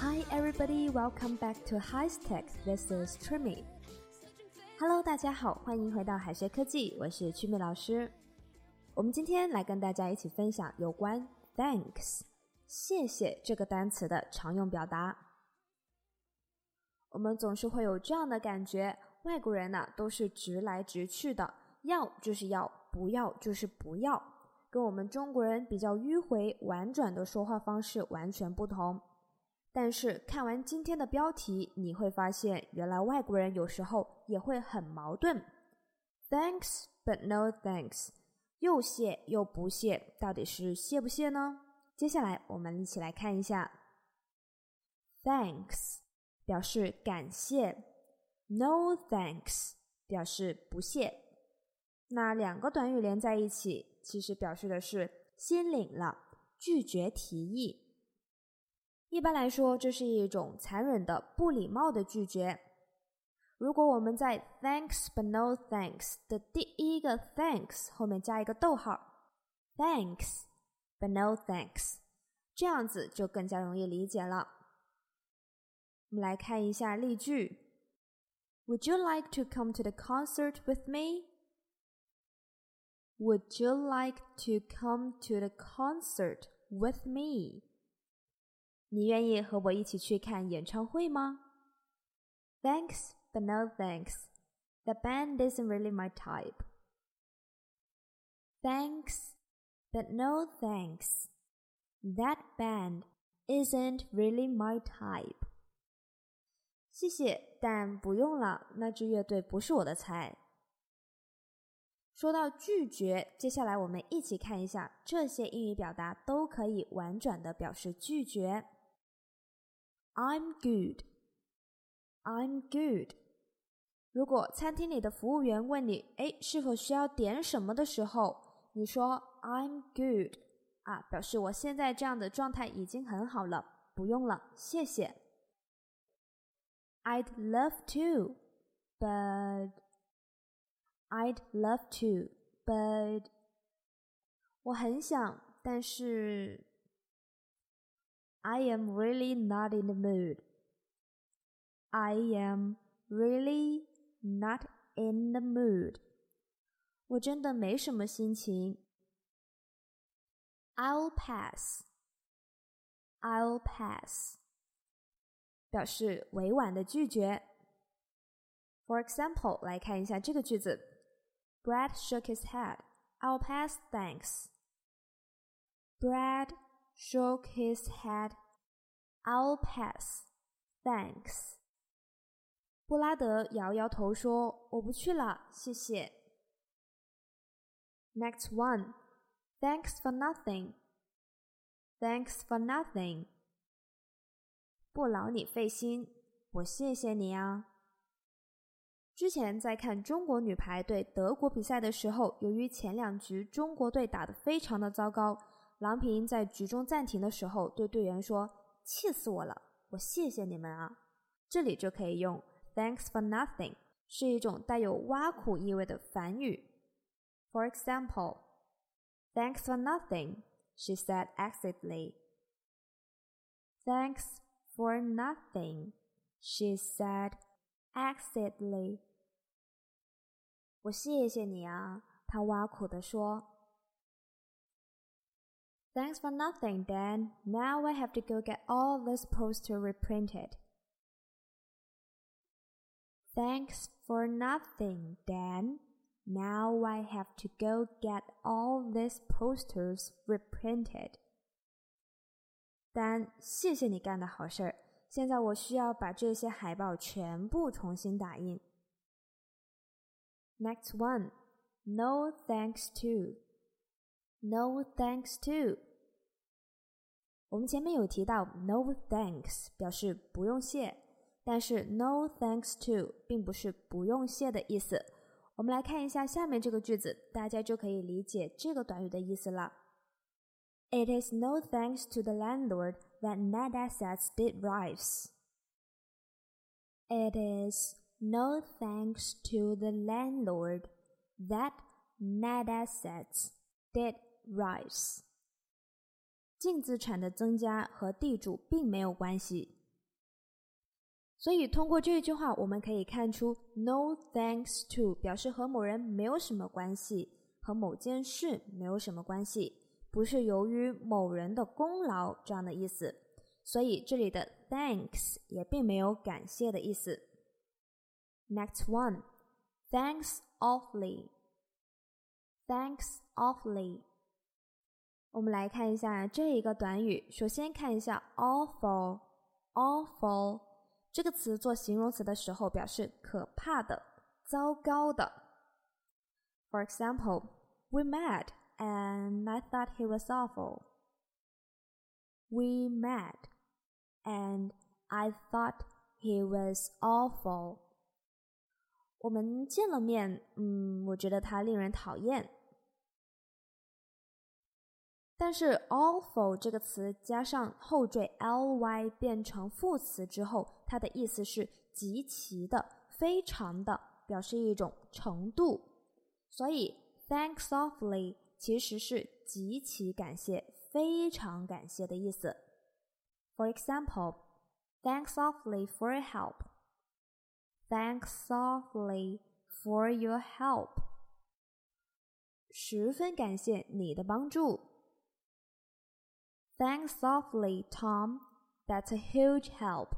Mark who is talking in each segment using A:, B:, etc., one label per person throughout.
A: Hi everybody, welcome back to High Tech. This is Jimmy. Hello，大家好，欢迎回到海学科技，我是吉米老师。我们今天来跟大家一起分享有关 thanks 谢谢这个单词的常用表达。我们总是会有这样的感觉，外国人呢都是直来直去的，要就是要，不要就是不要，跟我们中国人比较迂回婉转的说话方式完全不同。但是看完今天的标题，你会发现，原来外国人有时候也会很矛盾。Thanks but no thanks，又谢又不谢，到底是谢不谢呢？接下来我们一起来看一下。Thanks 表示感谢，No thanks 表示不谢。那两个短语连在一起，其实表示的是心领了，拒绝提议。一般来说，这是一种残忍的、不礼貌的拒绝。如果我们在 "Thanks but no thanks" 的第一个 "thanks" 后面加一个逗号，"Thanks but no thanks"，这样子就更加容易理解了。我们来看一下例句：Would you like to come to the concert with me? Would you like to come to the concert with me? 你愿意和我一起去看演唱会吗？Thanks, but no thanks. The band isn't really my type. Thanks, but no thanks. That band isn't really my type. 谢谢，但不用了，那支乐队不是我的菜。说到拒绝，接下来我们一起看一下这些英语表达都可以婉转的表示拒绝。I'm good. I'm good. 如果餐厅里的服务员问你，哎，是否需要点什么的时候，你说 I'm good 啊，表示我现在这样的状态已经很好了，不用了，谢谢。I'd love to, but I'd love to, but 我很想，但是。I am really not in the mood. I am really not in the mood. 我真的没什么心情。I'll pass. I'll pass. 表示委婉的拒绝。For example，来看一下这个句子。Brad shook his head. I'll pass, thanks. Brad shook his head. I'll pass, thanks. 布拉德摇摇头说：“我不去了，谢谢。” Next one, thanks for nothing. Thanks for nothing. 不劳你费心，我谢谢你啊。之前在看中国女排对德国比赛的时候，由于前两局中国队打得非常的糟糕。郎平在局中暂停的时候对队员说：“气死我了，我谢谢你们啊！”这里就可以用 “Thanks for nothing”，是一种带有挖苦意味的反语。For example, "Thanks for nothing," she said acidly. "Thanks for nothing," she said acidly. 我谢谢你啊，她挖苦地说。Thanks for nothing, Dan. Now I have to go get all this poster reprinted. Thanks for nothing, Dan. Now I have to go get all these posters reprinted. 丹，谢谢你干的好事儿。现在我需要把这些海报全部重新打印。Next one, no thanks to. No thanks to 我们前面有提到 “no thanks” 表示不用谢， 但是 “no thanks to” 并不是不用谢的意思。我们来看一下下面这个句子，大家就可以理解这个短语的意思了。It is no thanks to the landlord that net assets did rise. It is no thanks to the landlord that net assets did rise. 净资产的增加和地主并没有关系。 所以通过这句话，我们可以看出，no thanks to 表示和某人没有什么关系，和某件事没有什么关系，不是由于某人的功劳这样的意思。所以这里的 thanks 也并没有感谢的意思。Next one, thanks awfully. Thanks awfully. 我们来看一下这一个短语。首先看一下 awful, awful 这个词做形容词的时候，表示可怕的、糟糕的。For example, we met and I thought he was awful. We met and I thought he was awful. 我们见了面，嗯，我觉得他令人讨厌。但是 awful 这个词加上后缀 ly 变成副词之后，它的意思是极其的、非常的，表示一种程度。所以 thanks awfully 其实是极其感谢、非常感谢的意思。For example, thanks awfully for your help. Thanks awfully for your help. 十分感谢你的帮助。Thanks awfully, Tom. That's a huge help.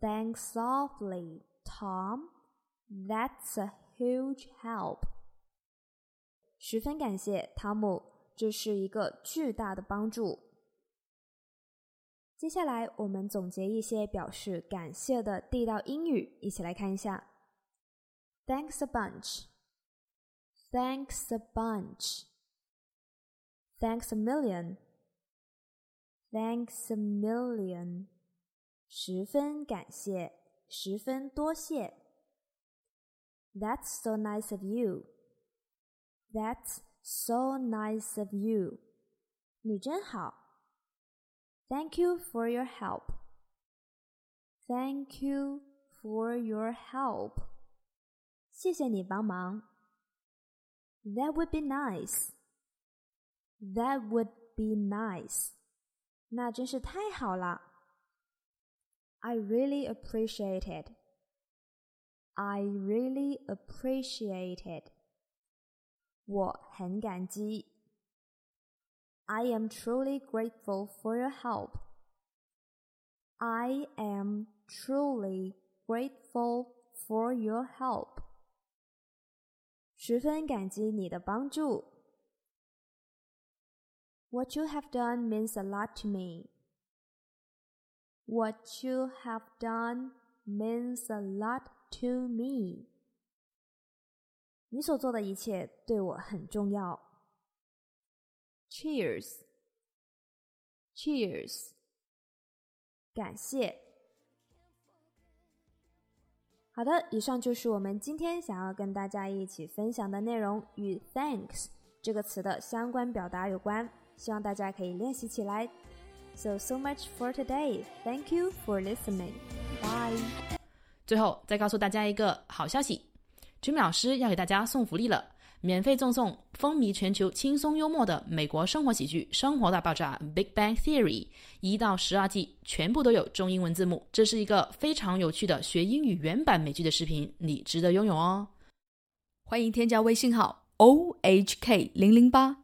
A: Thanks awfully, Tom. That's a huge help. 十分感谢汤姆，这是一个巨大的帮助。接下来我们总结一些表示感谢的地道英语，一起来看一下。Thanks a bunch. Thanks a bunch. Thanks a million. Thanks a million. 十分感谢，十分多谢。That's so nice of you. That's so nice of you. 你真好。Thank you for your help. Thank you for your help. 谢谢你帮忙。That would be nice. That would be nice. 那真是太好了。I really appreciate it. I really appreciate it. 我很感激。I am truly grateful for your help. I am truly grateful for your help. 十分感激你的帮助。 What you have done means a lot to me. What you have done means a lot to me. 你所做的一切对我很重要。Cheers, cheers，感谢。好的，以上就是我们今天想要跟大家一起分享的内容，与 “thanks” 这个词的相关表达有关。希望大家可以练习起来。So so much for today. Thank you for listening. Bye.
B: 最后再告诉大家一个好消息，Jimmy 老师要给大家送福利了，免费赠送风靡全球、轻松幽默的美国生活喜剧《生活大爆炸》（Big Bang Theory） 一到十二季，全部都有中英文字幕。这是一个非常有趣的学英语原版美剧的视频，你值得拥有哦！
C: 欢迎添加微信号 o h k 零零八